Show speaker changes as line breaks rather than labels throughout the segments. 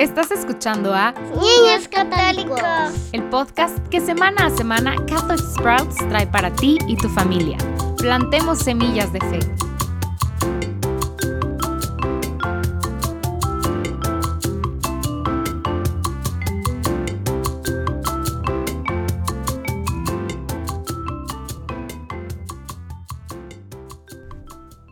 Estás escuchando a
Niños Católicos,
el podcast que semana a semana Catholic Sprouts trae para ti y tu familia. Plantemos semillas de fe.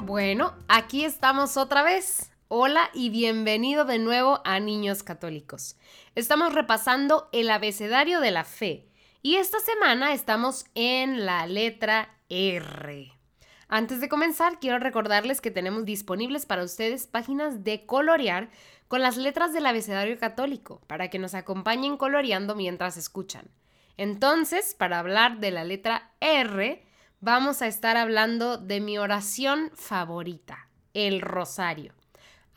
Bueno, aquí estamos otra vez. Hola y bienvenido de nuevo a Niños Católicos. Estamos repasando el abecedario de la fe y esta semana estamos en la letra R. Antes de comenzar, quiero recordarles que tenemos disponibles para ustedes páginas de colorear con las letras del abecedario católico para que nos acompañen coloreando mientras escuchan. Entonces, para hablar de la letra R, vamos a estar hablando de mi oración favorita, el rosario.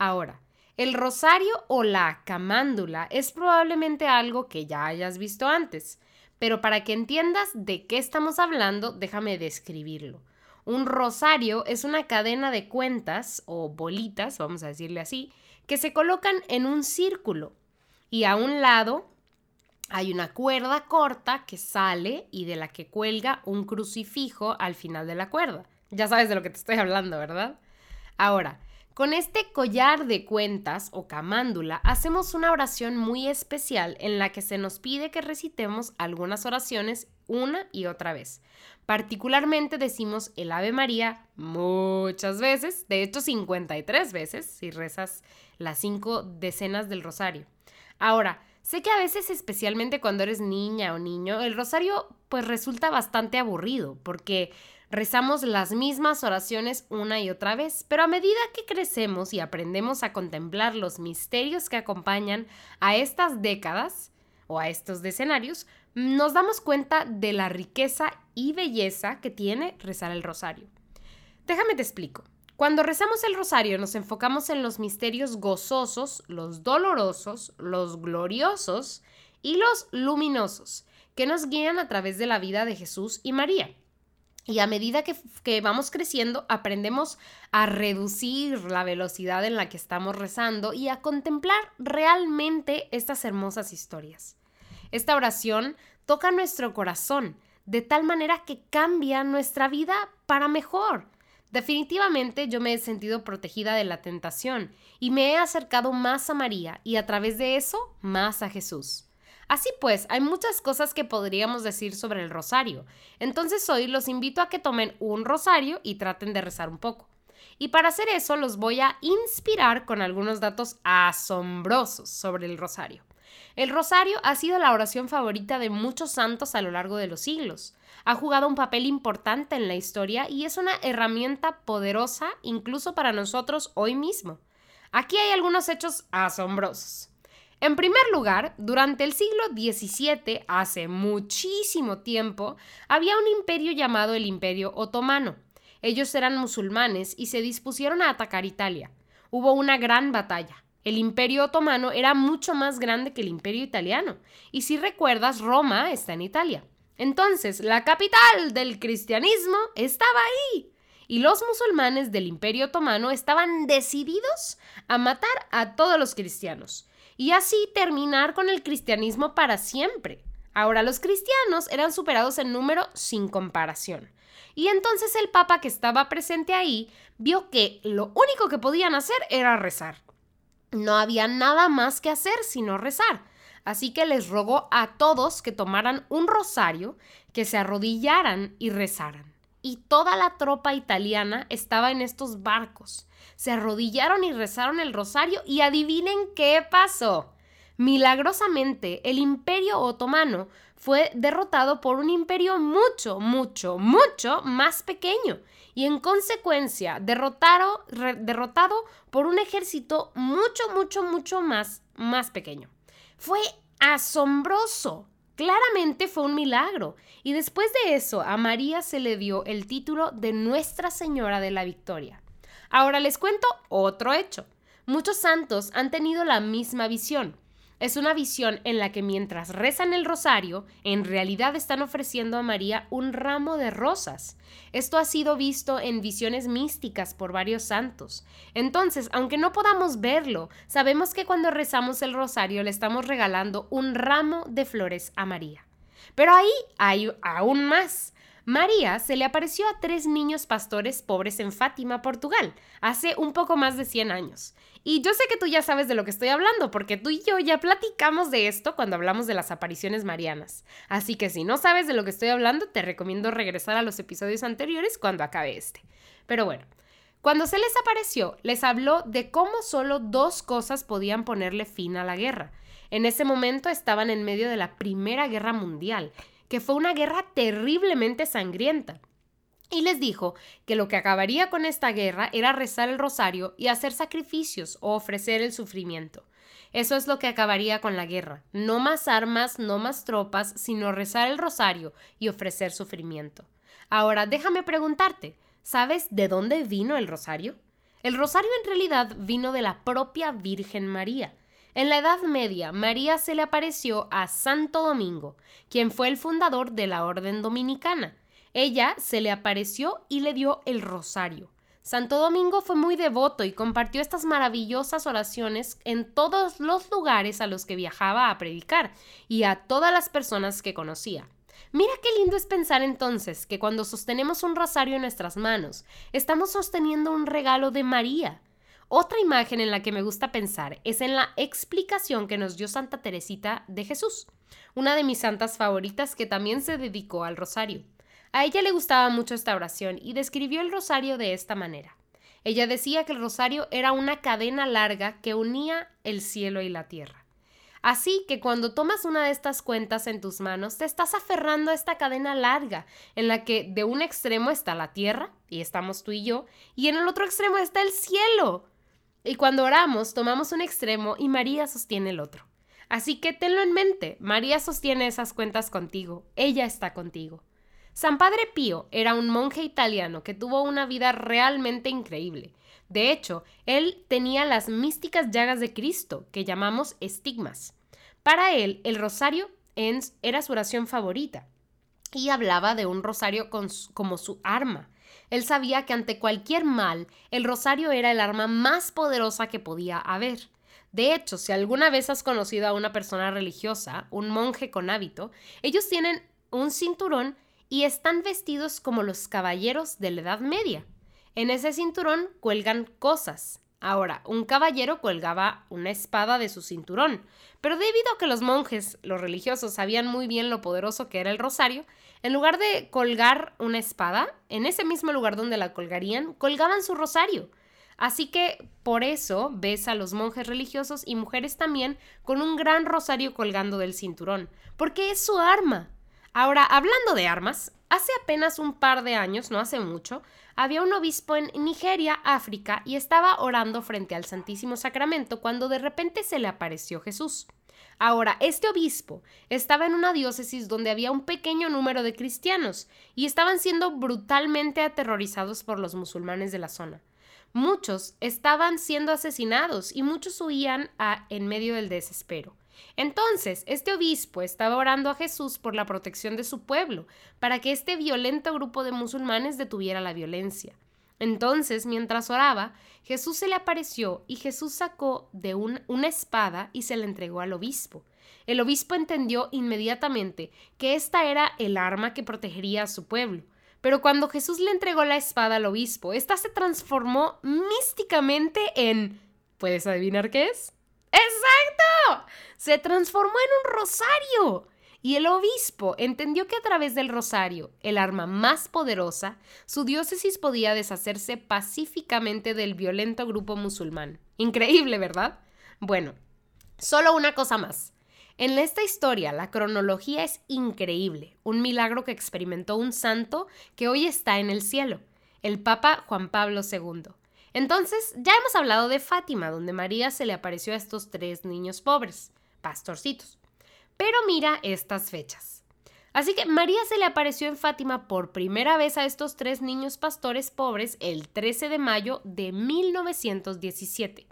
Ahora, el rosario o la camándula es probablemente algo que ya hayas visto antes, pero para que entiendas de qué estamos hablando, déjame describirlo. Un rosario es una cadena de cuentas o bolitas, vamos a decirle así, que se colocan en un círculo y a un lado hay una cuerda corta que sale y de la que cuelga un crucifijo al final de la cuerda. Ya sabes de lo que te estoy hablando, ¿verdad? Ahora, con este collar de cuentas o camándula hacemos una oración muy especial en la que se nos pide que recitemos algunas oraciones una y otra vez. Particularmente decimos el Ave María muchas veces, de hecho 53 veces si rezas las cinco decenas del rosario. Ahora, sé que a veces, especialmente cuando eres niña o niño, el rosario pues resulta bastante aburrido porque Rezamos las mismas oraciones una y otra vez, pero a medida que crecemos y aprendemos a contemplar los misterios que acompañan a estas décadas o a estos decenarios, nos damos cuenta de la riqueza y belleza que tiene rezar el rosario. Déjame te explico. Cuando rezamos el rosario nos enfocamos en los misterios gozosos, los dolorosos, los gloriosos y los luminosos, que nos guían a través de la vida de Jesús y María. Y a medida que, vamos creciendo, aprendemos a reducir la velocidad en la que estamos rezando y a contemplar realmente estas hermosas historias. Esta oración toca nuestro corazón de tal manera que cambia nuestra vida para mejor. Definitivamente yo me he sentido protegida de la tentación y me he acercado más a María y a través de eso más a Jesús. Así pues, hay muchas cosas que podríamos decir sobre el rosario. Entonces hoy los invito a que tomen un rosario y traten de rezar un poco. Y para hacer eso los voy a inspirar con algunos datos asombrosos sobre el rosario. El rosario ha sido la oración favorita de muchos santos a lo largo de los siglos. Ha jugado un papel importante en la historia y es una herramienta poderosa incluso para nosotros hoy mismo. Aquí hay algunos hechos asombrosos. En primer lugar, durante el siglo XVII, hace muchísimo tiempo, había un imperio llamado el Imperio Otomano. Ellos eran musulmanes y se dispusieron a atacar Italia. Hubo una gran batalla. El imperio otomano era mucho más grande que el imperio italiano. Y si recuerdas, Roma está en Italia. Entonces, la capital del cristianismo estaba ahí. Y los musulmanes del imperio otomano estaban decididos a matar a todos los cristianos y así terminar con el cristianismo para siempre. Ahora los cristianos eran superados en número sin comparación. Y entonces el Papa que estaba presente ahí vio que lo único que podían hacer era rezar. No había nada más que hacer sino rezar. Así que les rogó a todos que tomaran un rosario, que se arrodillaran y rezaran y toda la tropa italiana estaba en estos barcos. Se arrodillaron y rezaron el rosario y adivinen qué pasó. Milagrosamente, el imperio otomano fue derrotado por un imperio mucho, mucho, mucho más pequeño y en consecuencia derrotado, por un ejército mucho, mucho, mucho más, más pequeño. Fue asombroso. Claramente fue un milagro. Y después de eso, a María se le dio el título de Nuestra Señora de la Victoria. Ahora les cuento otro hecho. Muchos santos han tenido la misma visión. Es una visión en la que mientras rezan el rosario, en realidad están ofreciendo a María un ramo de rosas. Esto ha sido visto en visiones místicas por varios santos. Entonces, aunque no podamos verlo, sabemos que cuando rezamos el rosario le estamos regalando un ramo de flores a María. Pero ahí hay aún más. María se le apareció a tres niños pastores pobres en Fátima, Portugal, hace un poco más de 100 años. Y yo sé que tú ya sabes de lo que estoy hablando, porque tú y yo ya platicamos de esto cuando hablamos de las apariciones marianas. Así que si no sabes de lo que estoy hablando, te recomiendo regresar a los episodios anteriores cuando acabe este. Pero bueno, cuando se les apareció, les habló de cómo solo dos cosas podían ponerle fin a la guerra. En ese momento estaban en medio de la Primera Guerra Mundial que fue una guerra terriblemente sangrienta. Y les dijo que lo que acabaría con esta guerra era rezar el rosario y hacer sacrificios o ofrecer el sufrimiento. Eso es lo que acabaría con la guerra. No más armas, no más tropas, sino rezar el rosario y ofrecer sufrimiento. Ahora, déjame preguntarte, ¿sabes de dónde vino el rosario? El rosario en realidad vino de la propia Virgen María. En la Edad Media, María se le apareció a Santo Domingo, quien fue el fundador de la Orden Dominicana. Ella se le apareció y le dio el rosario. Santo Domingo fue muy devoto y compartió estas maravillosas oraciones en todos los lugares a los que viajaba a predicar y a todas las personas que conocía. Mira qué lindo es pensar entonces que cuando sostenemos un rosario en nuestras manos, estamos sosteniendo un regalo de María. Otra imagen en la que me gusta pensar es en la explicación que nos dio Santa Teresita de Jesús, una de mis santas favoritas que también se dedicó al rosario. A ella le gustaba mucho esta oración y describió el rosario de esta manera. Ella decía que el rosario era una cadena larga que unía el cielo y la tierra. Así que cuando tomas una de estas cuentas en tus manos, te estás aferrando a esta cadena larga, en la que de un extremo está la tierra, y estamos tú y yo, y en el otro extremo está el cielo. Y cuando oramos, tomamos un extremo y María sostiene el otro. Así que tenlo en mente, María sostiene esas cuentas contigo, ella está contigo. San Padre Pío era un monje italiano que tuvo una vida realmente increíble. De hecho, él tenía las místicas llagas de Cristo, que llamamos estigmas. Para él, el rosario era su oración favorita y hablaba de un rosario como su arma. Él sabía que ante cualquier mal, el rosario era el arma más poderosa que podía haber. De hecho, si alguna vez has conocido a una persona religiosa, un monje con hábito, ellos tienen un cinturón y están vestidos como los caballeros de la Edad Media. En ese cinturón cuelgan cosas. Ahora, un caballero colgaba una espada de su cinturón, pero debido a que los monjes, los religiosos, sabían muy bien lo poderoso que era el rosario, en lugar de colgar una espada, en ese mismo lugar donde la colgarían, colgaban su rosario. Así que por eso ves a los monjes religiosos y mujeres también con un gran rosario colgando del cinturón, porque es su arma. Ahora, hablando de armas, hace apenas un par de años, no hace mucho, había un obispo en Nigeria, África, y estaba orando frente al Santísimo Sacramento cuando de repente se le apareció Jesús. Ahora, este obispo estaba en una diócesis donde había un pequeño número de cristianos y estaban siendo brutalmente aterrorizados por los musulmanes de la zona. Muchos estaban siendo asesinados y muchos huían en medio del desespero. Entonces, este obispo estaba orando a Jesús por la protección de su pueblo, para que este violento grupo de musulmanes detuviera la violencia. Entonces, mientras oraba, Jesús se le apareció y Jesús sacó de una espada y se la entregó al obispo. El obispo entendió inmediatamente que esta era el arma que protegería a su pueblo. Pero cuando Jesús le entregó la espada al obispo, ésta se transformó místicamente en... ¿Puedes adivinar qué es? ¡Exacto! Se transformó en un rosario. Y el obispo entendió que a través del rosario, el arma más poderosa, su diócesis podía deshacerse pacíficamente del violento grupo musulmán. Increíble, ¿verdad? Bueno, solo una cosa más. En esta historia la cronología es increíble, un milagro que experimentó un santo que hoy está en el cielo, el Papa Juan Pablo II. Entonces, ya hemos hablado de Fátima, donde María se le apareció a estos tres niños pobres, pastorcitos. Pero mira estas fechas. Así que María se le apareció en Fátima por primera vez a estos tres niños pastores pobres el 13 de mayo de 1917.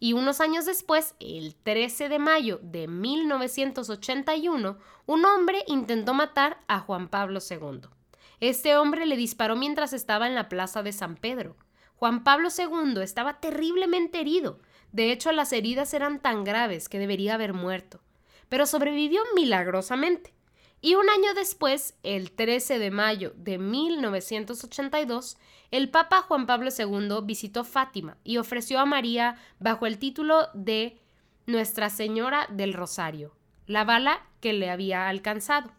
Y unos años después, el 13 de mayo de 1981, un hombre intentó matar a Juan Pablo II. Este hombre le disparó mientras estaba en la plaza de San Pedro. Juan Pablo II estaba terriblemente herido. De hecho, las heridas eran tan graves que debería haber muerto. Pero sobrevivió milagrosamente. Y un año después, el 13 de mayo de 1982, el Papa Juan Pablo II visitó Fátima y ofreció a María bajo el título de Nuestra Señora del Rosario, la bala que le había alcanzado,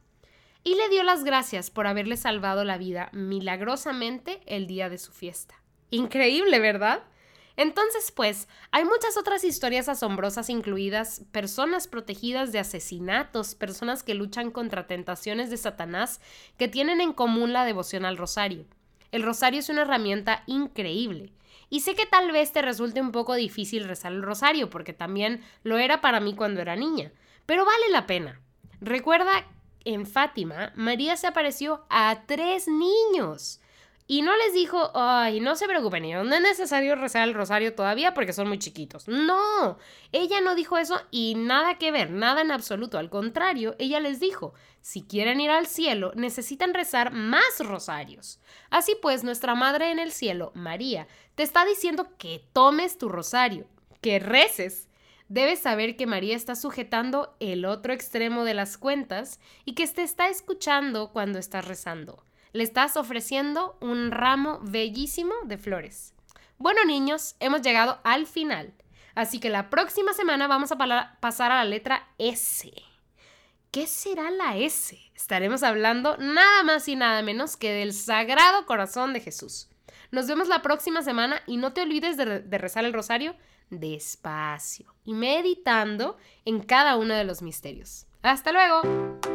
y le dio las gracias por haberle salvado la vida milagrosamente el día de su fiesta. Increíble, ¿verdad? Entonces, pues, hay muchas otras historias asombrosas incluidas personas protegidas de asesinatos, personas que luchan contra tentaciones de Satanás, que tienen en común la devoción al rosario. El rosario es una herramienta increíble. Y sé que tal vez te resulte un poco difícil rezar el rosario, porque también lo era para mí cuando era niña, pero vale la pena. Recuerda, en Fátima, María se apareció a tres niños. Y no les dijo, ay, no se preocupen, no es necesario rezar el rosario todavía porque son muy chiquitos. No, ella no dijo eso y nada que ver, nada en absoluto. Al contrario, ella les dijo, si quieren ir al cielo, necesitan rezar más rosarios. Así pues, nuestra Madre en el cielo, María, te está diciendo que tomes tu rosario, que reces. Debes saber que María está sujetando el otro extremo de las cuentas y que te está escuchando cuando estás rezando le estás ofreciendo un ramo bellísimo de flores. Bueno niños, hemos llegado al final. Así que la próxima semana vamos a pasar a la letra S. ¿Qué será la S? Estaremos hablando nada más y nada menos que del Sagrado Corazón de Jesús. Nos vemos la próxima semana y no te olvides de, de rezar el rosario despacio y meditando en cada uno de los misterios. Hasta luego.